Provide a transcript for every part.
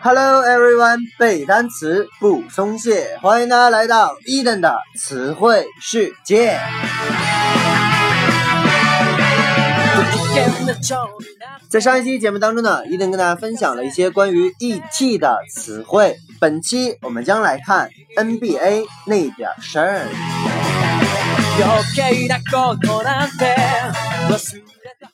Hello everyone，背单词不松懈，欢迎大家来到伊登的词汇世界。在上一期节目当中呢，伊登跟大家分享了一些关于 ET 的词汇。本期我们将来看 NBA 那点事儿。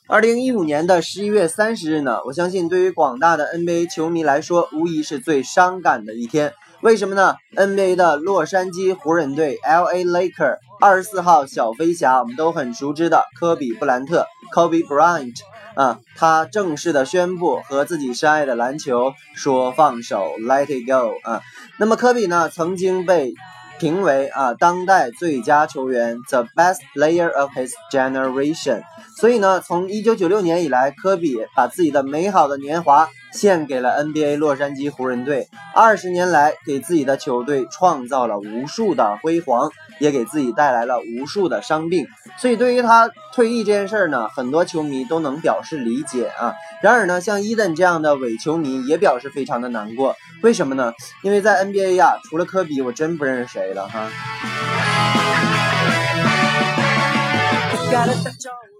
二零一五年的十一月三十日呢，我相信对于广大的 NBA 球迷来说，无疑是最伤感的一天。为什么呢？NBA 的洛杉矶湖人队 （LA Laker） 二十四号小飞侠，我们都很熟知的科比·布兰特 （Kobe Bryant） 啊，他正式的宣布和自己深爱的篮球说放手 （Let it go） 啊。那么科比呢，曾经被评为啊当代最佳球员，the best player of his generation。所以呢，从一九九六年以来，科比把自己的美好的年华献给了 NBA 洛杉矶湖人队。二十年来，给自己的球队创造了无数的辉煌，也给自己带来了无数的伤病。所以，对于他退役这件事儿呢，很多球迷都能表示理解啊。然而呢，像伊登这样的伪球迷也表示非常的难过。为什么呢？因为在 NBA 呀，除了科比，我真不认识谁了哈。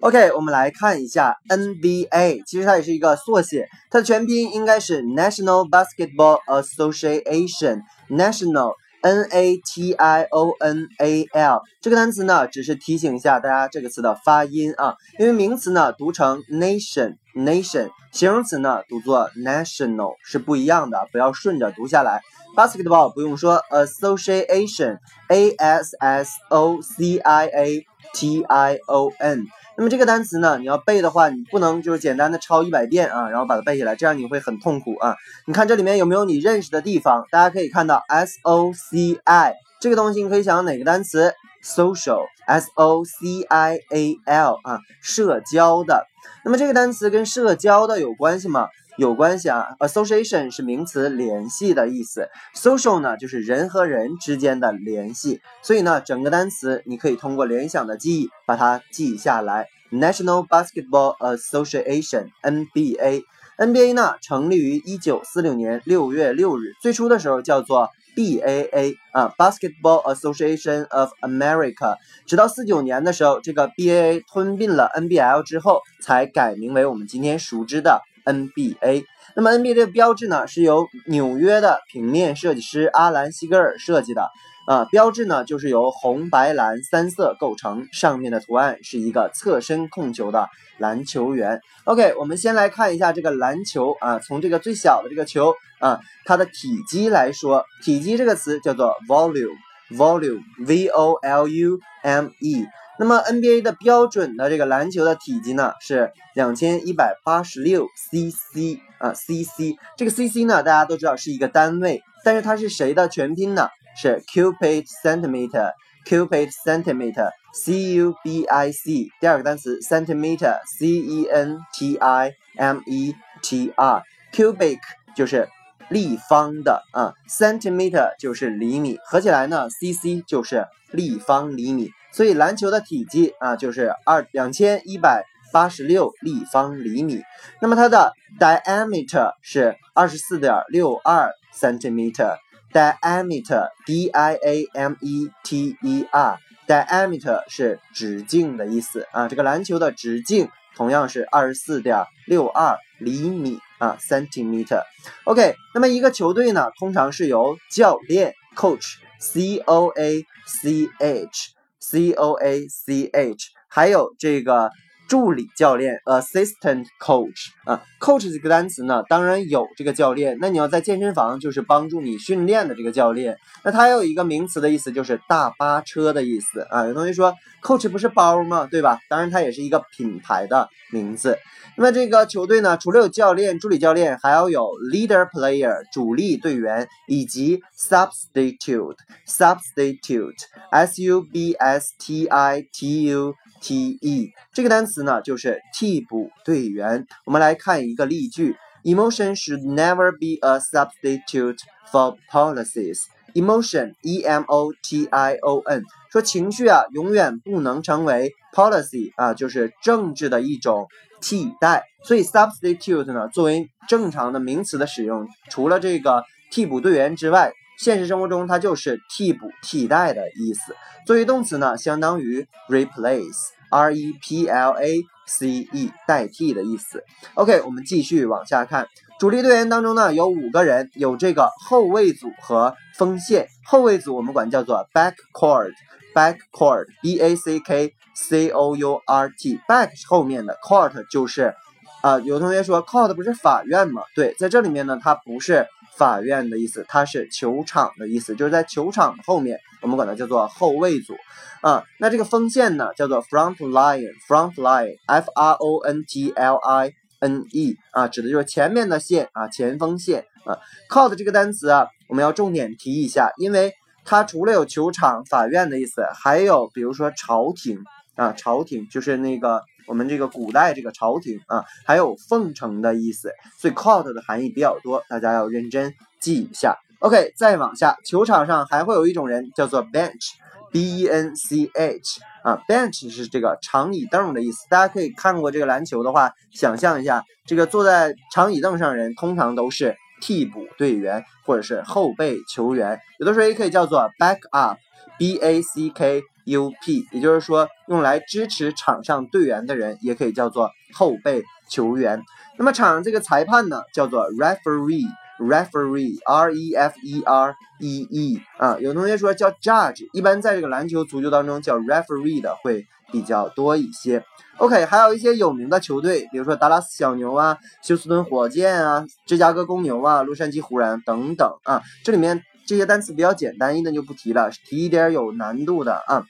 OK，我们来看一下 NBA，其实它也是一个缩写，它的全拼应该是 National Basketball Association，National。N A T I O N A L 这个单词呢，只是提醒一下大家这个词的发音啊，因为名词呢读成 nation，nation，形容词呢读作 national 是不一样的，不要顺着读下来。Basketball 不用说，association，A S S O C I A T I O N。那么这个单词呢，你要背的话，你不能就是简单的抄一百遍啊，然后把它背下来，这样你会很痛苦啊。你看这里面有没有你认识的地方？大家可以看到 S O C I 这个东西，你可以想到哪个单词？Social，S O C I A L 啊，社交的。那么这个单词跟社交的有关系吗？有关系啊，association 是名词，联系的意思；social 呢，就是人和人之间的联系。所以呢，整个单词你可以通过联想的记忆把它记下来。National Basketball Association（NBA），NBA 呢成立于一九四六年六月六日，最初的时候叫做 BAA 啊，Basketball Association of America。直到四九年的时候，这个 BAA 吞并了 NBL 之后，才改名为我们今天熟知的。NBA，那么 NBA 的标志呢，是由纽约的平面设计师阿兰西格尔设计的啊。标志呢，就是由红白蓝三色构成，上面的图案是一个侧身控球的篮球员。OK，我们先来看一下这个篮球啊，从这个最小的这个球啊，它的体积来说，体积这个词叫做 volume，volume，V O L U M E。那么 NBA 的标准的这个篮球的体积呢是两千一百八十六 cc 啊 cc 这个 cc 呢大家都知道是一个单位，但是它是谁的全拼呢？是 cubic centimeter cubic centimeter c u b i c 第二个单词 centimeter c e n t i m e t r cubic 就是立方的啊 centimeter 就是厘米，合起来呢 cc 就是立方厘米。所以篮球的体积啊，就是二两千一百八十六立方厘米。那么它的 diameter 是二十四点六二 centimeter。diameter，d i a m e t e r，diameter 是直径的意思啊。这个篮球的直径同样是二十四点六二厘米啊，centimeter。OK，那么一个球队呢，通常是由教练 coach，c o a c h。C O A C H，还有这个 助理教练，assistant coach 啊，coach 这个单词呢，当然有这个教练。那你要在健身房，就是帮助你训练的这个教练。那它有一个名词的意思，就是大巴车的意思啊。有同学说，coach 不是包吗？对吧？当然，它也是一个品牌的名字。那么这个球队呢，除了有教练、助理教练，还要有 leader player 主力队员，以及 substitute substitute s u b s t i t u t e 这个单词呢，就是替补队员。我们来看一个例句：Emotion should never be a substitute for policies. Emotion, e m o t i o n 说情绪啊，永远不能成为 policy 啊，就是政治的一种替代。所以 substitute 呢，作为正常的名词的使用，除了这个替补队员之外，现实生活中它就是替补、替代的意思。作为动词呢，相当于 replace，r e p l a c e，代替的意思。OK，我们继续往下看。主力队员当中呢，有五个人，有这个后卫组和锋线。后卫组我们管叫做 backcourt，backcourt，b a c k c o u r t，back 是后面的，court 就是啊，有同学说 court 不是法院吗？对，在这里面呢，它不是法院的意思，它是球场的意思，就是在球场后面，我们管它叫做后卫组啊。那这个锋线呢，叫做 front line，front line，f r o n t l i。N E 啊，指的就是前面的线啊，前锋线啊。Court 这个单词啊，我们要重点提一下，因为它除了有球场、法院的意思，还有比如说朝廷啊，朝廷就是那个我们这个古代这个朝廷啊，还有奉承的意思，所以 Court 的含义比较多，大家要认真记一下。OK，再往下，球场上还会有一种人叫做 Bench，B E N C H。啊，bench 是这个长椅凳的意思。大家可以看过这个篮球的话，想象一下，这个坐在长椅凳上人通常都是替补队员或者是后备球员，有的时候也可以叫做 back up，b a c k u p，也就是说用来支持场上队员的人也可以叫做后备球员。那么场上这个裁判呢，叫做 referee。referee r e f e r e e 啊，有同学说叫 judge，一般在这个篮球、足球当中叫 referee 的会比较多一些。OK，还有一些有名的球队，比如说达拉斯小牛啊、休斯顿火箭啊、芝加哥公牛啊、洛杉矶湖人等等啊。这里面这些单词比较简单，一的就不提了，提一点有难度的啊。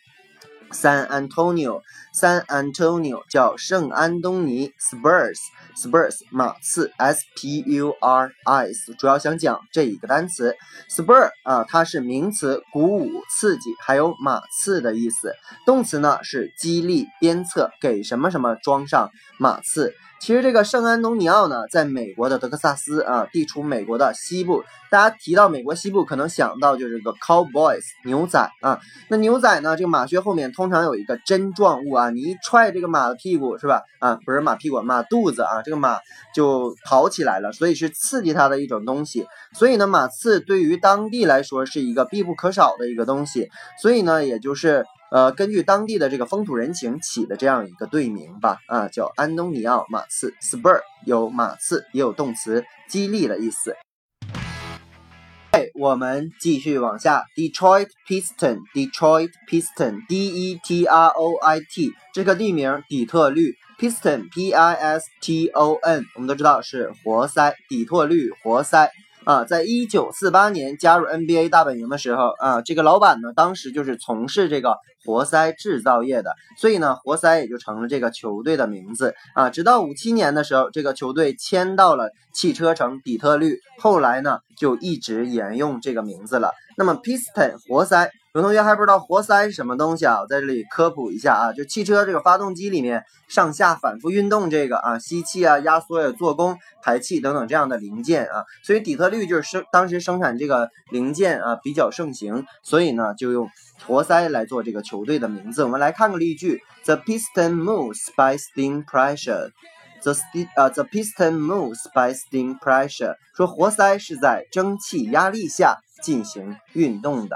San Antonio，San Antonio 叫圣安东尼，Spurs，Spurs 马刺 Spurs，主要想讲这一个单词，Spur 啊，它是名词，鼓舞、刺激，还有马刺的意思。动词呢是激励、鞭策，给什么什么装上马刺。其实这个圣安东尼奥呢，在美国的德克萨斯啊，地处美国的西部。大家提到美国西部，可能想到就是个 cowboys 牛仔啊。那牛仔呢，这个马靴后面通通常有一个针状物啊，你一踹这个马的屁股是吧？啊，不是马屁股，马肚子啊，这个马就跑起来了，所以是刺激它的一种东西。所以呢，马刺对于当地来说是一个必不可少的一个东西。所以呢，也就是。呃，根据当地的这个风土人情起的这样一个队名吧，啊，叫安东尼奥马刺，spur 有马刺，也有动词激励的意思。哎，我们继续往下，Detroit Piston，Detroit Piston，D E T R O I T 这个地名，底特律 Piston，P I S T O N，我们都知道是活塞，底特律活塞。啊，在一九四八年加入 NBA 大本营的时候，啊，这个老板呢，当时就是从事这个活塞制造业的，所以呢，活塞也就成了这个球队的名字。啊，直到五七年的时候，这个球队迁到了汽车城底特律，后来呢，就一直沿用这个名字了。那么，Piston 活塞。有同学还不知道活塞是什么东西啊？我在这里科普一下啊，就汽车这个发动机里面上下反复运动这个啊，吸气啊、压缩呀、做功、排气等等这样的零件啊，所以底特律就是生当时生产这个零件啊比较盛行，所以呢就用活塞来做这个球队的名字。我们来看个例句：The piston moves by steam pressure. The st 呃，the piston moves by steam pressure. 说活塞是在蒸汽压力下进行运动的。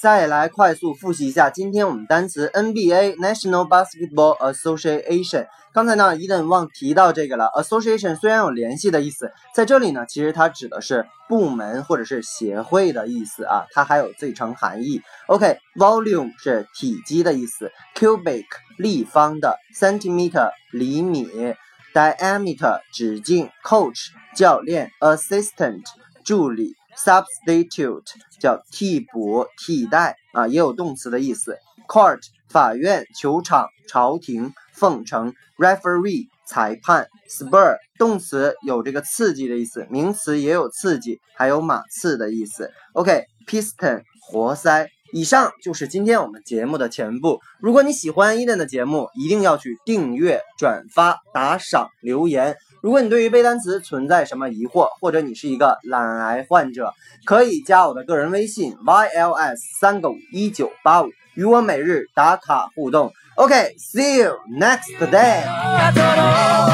再来快速复习一下今天我们单词 NBA National Basketball Association。刚才呢，伊登忘提到这个了。Association 虽然有联系的意思，在这里呢，其实它指的是部门或者是协会的意思啊，它还有最层含义。OK，volume 是体积的意思，cubic 立方的，centimeter 厘米，diameter 直径，coach 教练，assistant 助理。Substitute 叫替补、替代啊，也有动词的意思。Court 法院、球场、朝廷、奉承。Referee 裁判。Spur 动词有这个刺激的意思，名词也有刺激，还有马刺的意思。OK，Piston 活塞。以上就是今天我们节目的全部。如果你喜欢伊登的节目，一定要去订阅、转发、打赏、留言。如果你对于背单词存在什么疑惑，或者你是一个懒癌患者，可以加我的个人微信 yls 三个五一九八五，与我每日打卡互动。OK，see you next day。